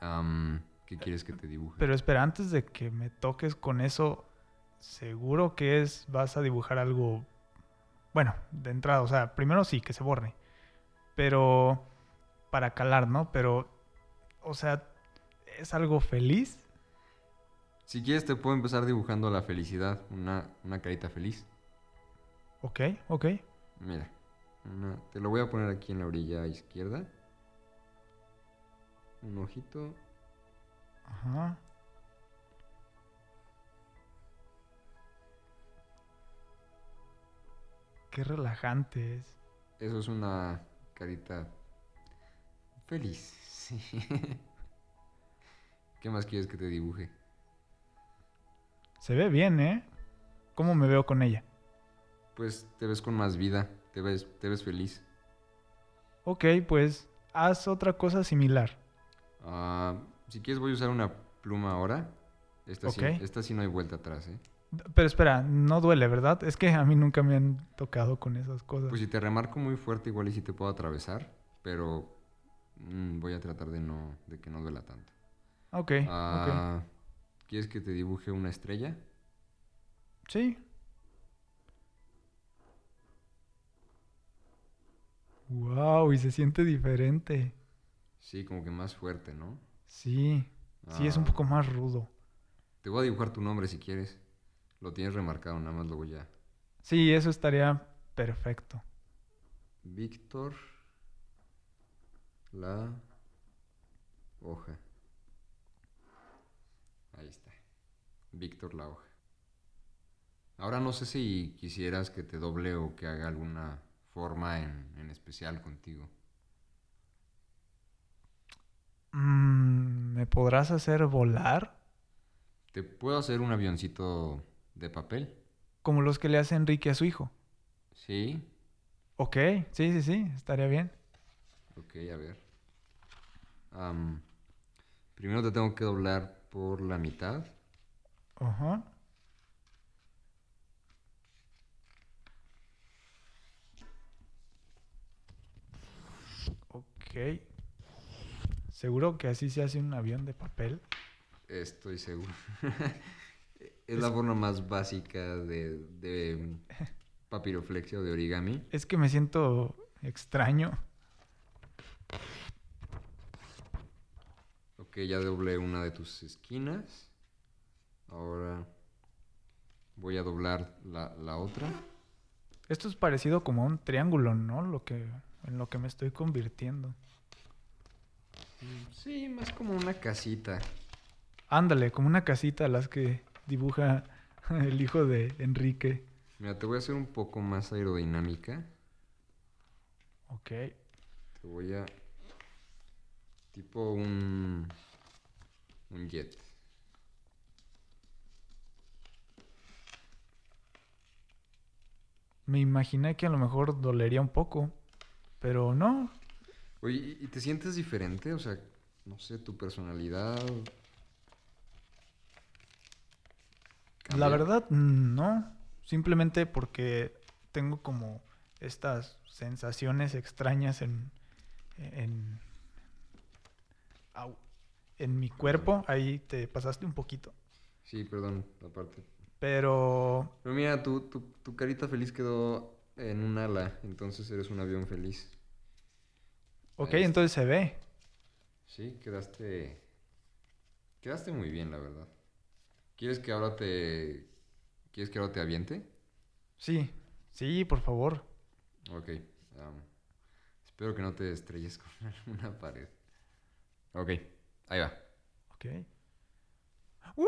Am, ¿Qué quieres que te dibuje? Pero espera, antes de que me toques con eso, seguro que es, vas a dibujar algo, bueno, de entrada, o sea, primero sí, que se borre, pero para calar, ¿no? Pero, o sea, ¿es algo feliz? Si quieres te puedo empezar dibujando la felicidad, una, una carita feliz. Ok, ok. Mira, una- te lo voy a poner aquí en la orilla izquierda. Un ojito. Ajá. Qué relajante es. Eso es una carita feliz. Sí. ¿Qué más quieres que te dibuje? Se ve bien, ¿eh? ¿Cómo me veo con ella? Pues te ves con más vida, te ves, te ves feliz. Ok, pues haz otra cosa similar. Ah, si quieres voy a usar una pluma ahora. Esta, sí, esta sí no hay vuelta atrás, ¿eh? Pero espera, no duele, ¿verdad? Es que a mí nunca me han tocado con esas cosas. Pues si te remarco muy fuerte igual y sí te puedo atravesar, pero mm, voy a tratar de no de que no duela tanto. ok. Ah, ¿Quieres que te dibuje una estrella? Sí. Wow, y se siente diferente. Sí, como que más fuerte, ¿no? Sí, sí, es un Ah, poco más rudo. Te voy a dibujar tu nombre si quieres. Lo tienes remarcado, nada más lo voy a... Sí, eso estaría perfecto. Víctor La Hoja. Ahí está. Víctor La Hoja. Ahora no sé si quisieras que te doble o que haga alguna forma en, en especial contigo. Mm, ¿Me podrás hacer volar? Te puedo hacer un avioncito de papel. Como los que le hace Enrique a su hijo. Sí. Ok, sí, sí, sí, estaría bien. Ok, a ver. Primero te tengo que doblar por la mitad. Ajá. Ok. ¿Seguro que así se hace un avión de papel? Estoy seguro. es la forma más básica de, de papiroflexia o de origami. Es que me siento extraño. Ok, ya doblé una de tus esquinas. Ahora voy a doblar la, la otra. Esto es parecido como a un triángulo, ¿no? Lo que, en lo que me estoy convirtiendo. Sí, más como una casita. Ándale, como una casita las que dibuja el hijo de Enrique. Mira, te voy a hacer un poco más aerodinámica. Ok. Te voy a... Tipo un... Un jet. Me imaginé que a lo mejor dolería un poco, pero no. Oye, ¿y te sientes diferente? O sea, no sé, tu personalidad... La verdad, no. Simplemente porque tengo como estas sensaciones extrañas en, en, en mi cuerpo. Ahí te pasaste un poquito. Sí, perdón, aparte. Pero Pero mira, tu, tu, tu carita feliz quedó en un ala, entonces eres un avión feliz. Ok, entonces se ve. Sí, quedaste. Quedaste muy bien, la verdad. ¿Quieres que ahora te. ¿Quieres que ahora te aviente? Sí, sí, por favor. Ok. am, espero que no te estrelles con una pared. Ok, ahí va. Ok. ¡Uh!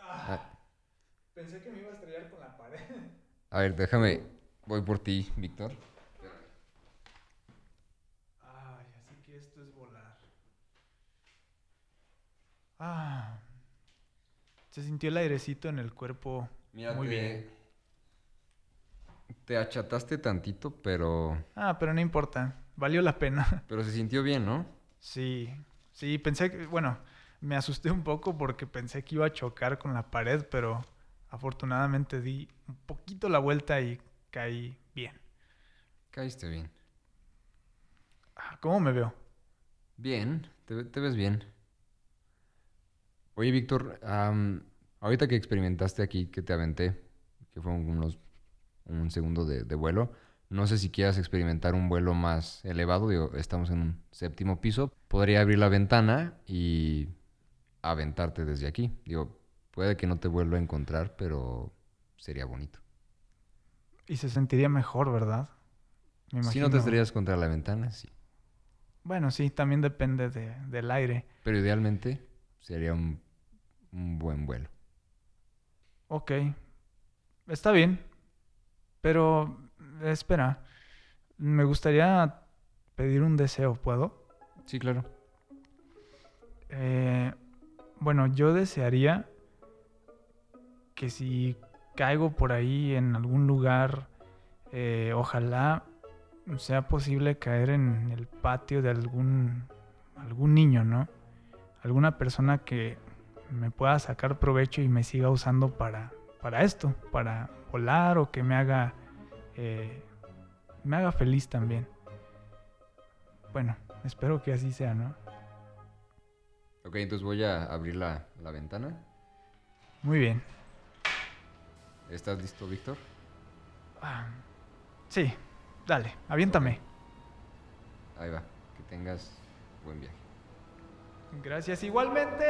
Ah, pensé que me iba a estrellar con la pared. a ver, déjame. Voy por ti, Víctor. Ay, así que esto es volar. Ah. Se sintió el airecito en el cuerpo Mira, muy te- bien. Te achataste tantito, pero. Ah, pero no importa. Valió la pena. Pero se sintió bien, ¿no? Sí, sí, pensé que, bueno, me asusté un poco porque pensé que iba a chocar con la pared, pero afortunadamente di un poquito la vuelta y caí bien. Caíste bien. Ah, ¿Cómo me veo? Bien, te ves bien. Oye, Víctor, am, ahorita que experimentaste aquí, que te aventé, que fue unos, un segundo de, de vuelo, no sé si quieras experimentar un vuelo más elevado, digo, estamos en un séptimo piso, podría abrir la ventana y aventarte desde aquí. Digo, puede que no te vuelva a encontrar, pero sería bonito. Y se sentiría mejor, ¿verdad? Me Si no te estrellas contra la ventana, sí. Bueno, sí, también depende de- del aire. Pero idealmente sería un, un buen vuelo. Ok, está bien, pero espera, me gustaría pedir un deseo, ¿puedo? Sí, claro. Eh, bueno, yo desearía que si caigo por ahí en algún lugar, eh, ojalá sea posible caer en el patio de algún, algún niño, ¿no? Alguna persona que me pueda sacar provecho y me siga usando para, para esto, para volar o que me haga, eh, me haga feliz también. Bueno, espero que así sea, ¿no? Ok, entonces voy a abrir la, la ventana. Muy bien. ¿Estás listo, Víctor? Ah, sí, dale, aviéntame. Ahí va. Que tengas buen viaje. Gracias igualmente.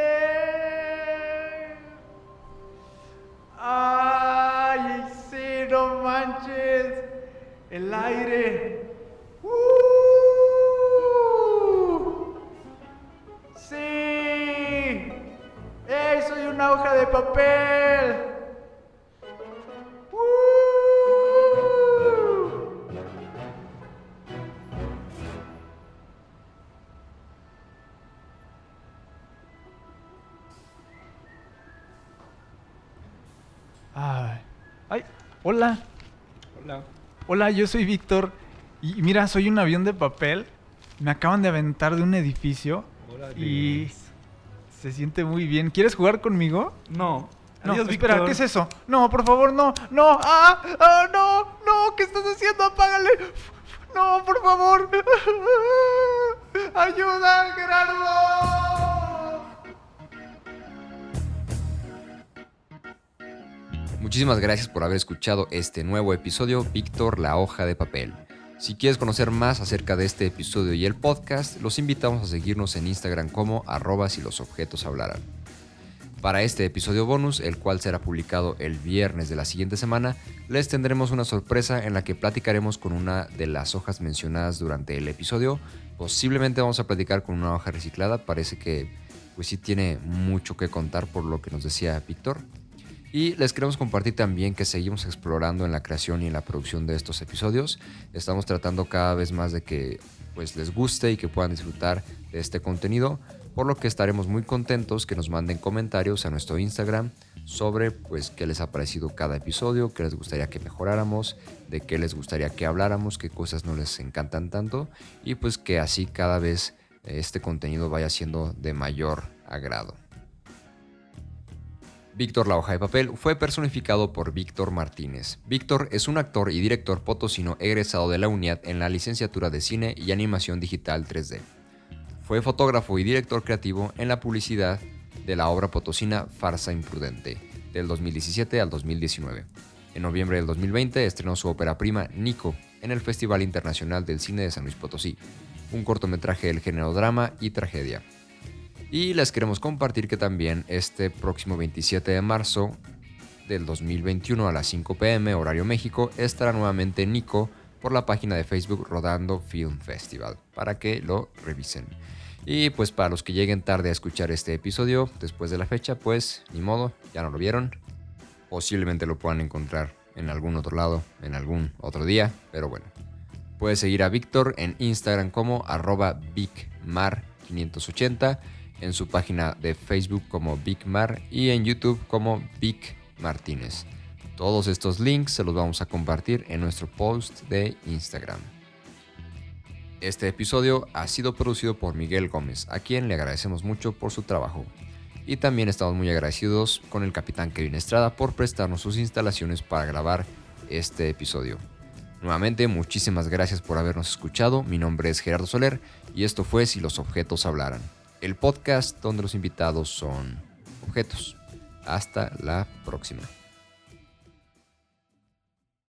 Ay, sí, no manches. El aire. Hola. Yo soy Víctor. Y mira, soy un avión de papel. Me acaban de aventar de un edificio Hola, y se siente muy bien. ¿Quieres jugar conmigo? No. No, Adiós, espera, Víctor. ¿qué es eso? No, por favor, no, no, ah, ah, no, no, ¿qué estás haciendo? Apágale. No, por favor. Ayuda, Gerardo. Muchísimas gracias por haber escuchado este nuevo episodio, Víctor la hoja de papel. Si quieres conocer más acerca de este episodio y el podcast, los invitamos a seguirnos en Instagram como arroba si los objetos hablaran. Para este episodio bonus, el cual será publicado el viernes de la siguiente semana, les tendremos una sorpresa en la que platicaremos con una de las hojas mencionadas durante el episodio. Posiblemente vamos a platicar con una hoja reciclada, parece que pues sí tiene mucho que contar por lo que nos decía Víctor. Y les queremos compartir también que seguimos explorando en la creación y en la producción de estos episodios. Estamos tratando cada vez más de que pues les guste y que puedan disfrutar de este contenido por lo que estaremos muy contentos que nos manden comentarios a nuestro Instagram sobre pues qué les ha parecido cada episodio, qué les gustaría que mejoráramos, de qué les gustaría que habláramos, qué cosas no les encantan tanto y pues que así cada vez este contenido vaya siendo de mayor agrado. Víctor La Hoja de Papel fue personificado por Víctor Martínez. Víctor es un actor y director potosino egresado de la UNIAD en la licenciatura de Cine y Animación Digital 3D. Fue fotógrafo y director creativo en la publicidad de la obra potosina Farsa Imprudente, del 2017 al 2019. En noviembre del 2020 estrenó su ópera prima Nico en el Festival Internacional del Cine de San Luis Potosí, un cortometraje del género drama y tragedia. Y les queremos compartir que también este próximo 27 de marzo del 2021 a las 5 pm horario México estará nuevamente Nico por la página de Facebook Rodando Film Festival para que lo revisen. Y pues para los que lleguen tarde a escuchar este episodio después de la fecha, pues ni modo, ya no lo vieron. Posiblemente lo puedan encontrar en algún otro lado, en algún otro día, pero bueno. Puedes seguir a Víctor en Instagram como arroba BigMar580, en su página de Facebook como BigMar y en YouTube como Big Martínez. Todos estos links se los vamos a compartir en nuestro post de Instagram. Este episodio ha sido producido por Miguel Gómez, a quien le agradecemos mucho por su trabajo. Y también estamos muy agradecidos con el capitán Kevin Estrada por prestarnos sus instalaciones para grabar este episodio. Nuevamente, muchísimas gracias por habernos escuchado. Mi nombre es Gerardo Soler y esto fue Si los objetos hablaran, el podcast donde los invitados son objetos. Hasta la próxima.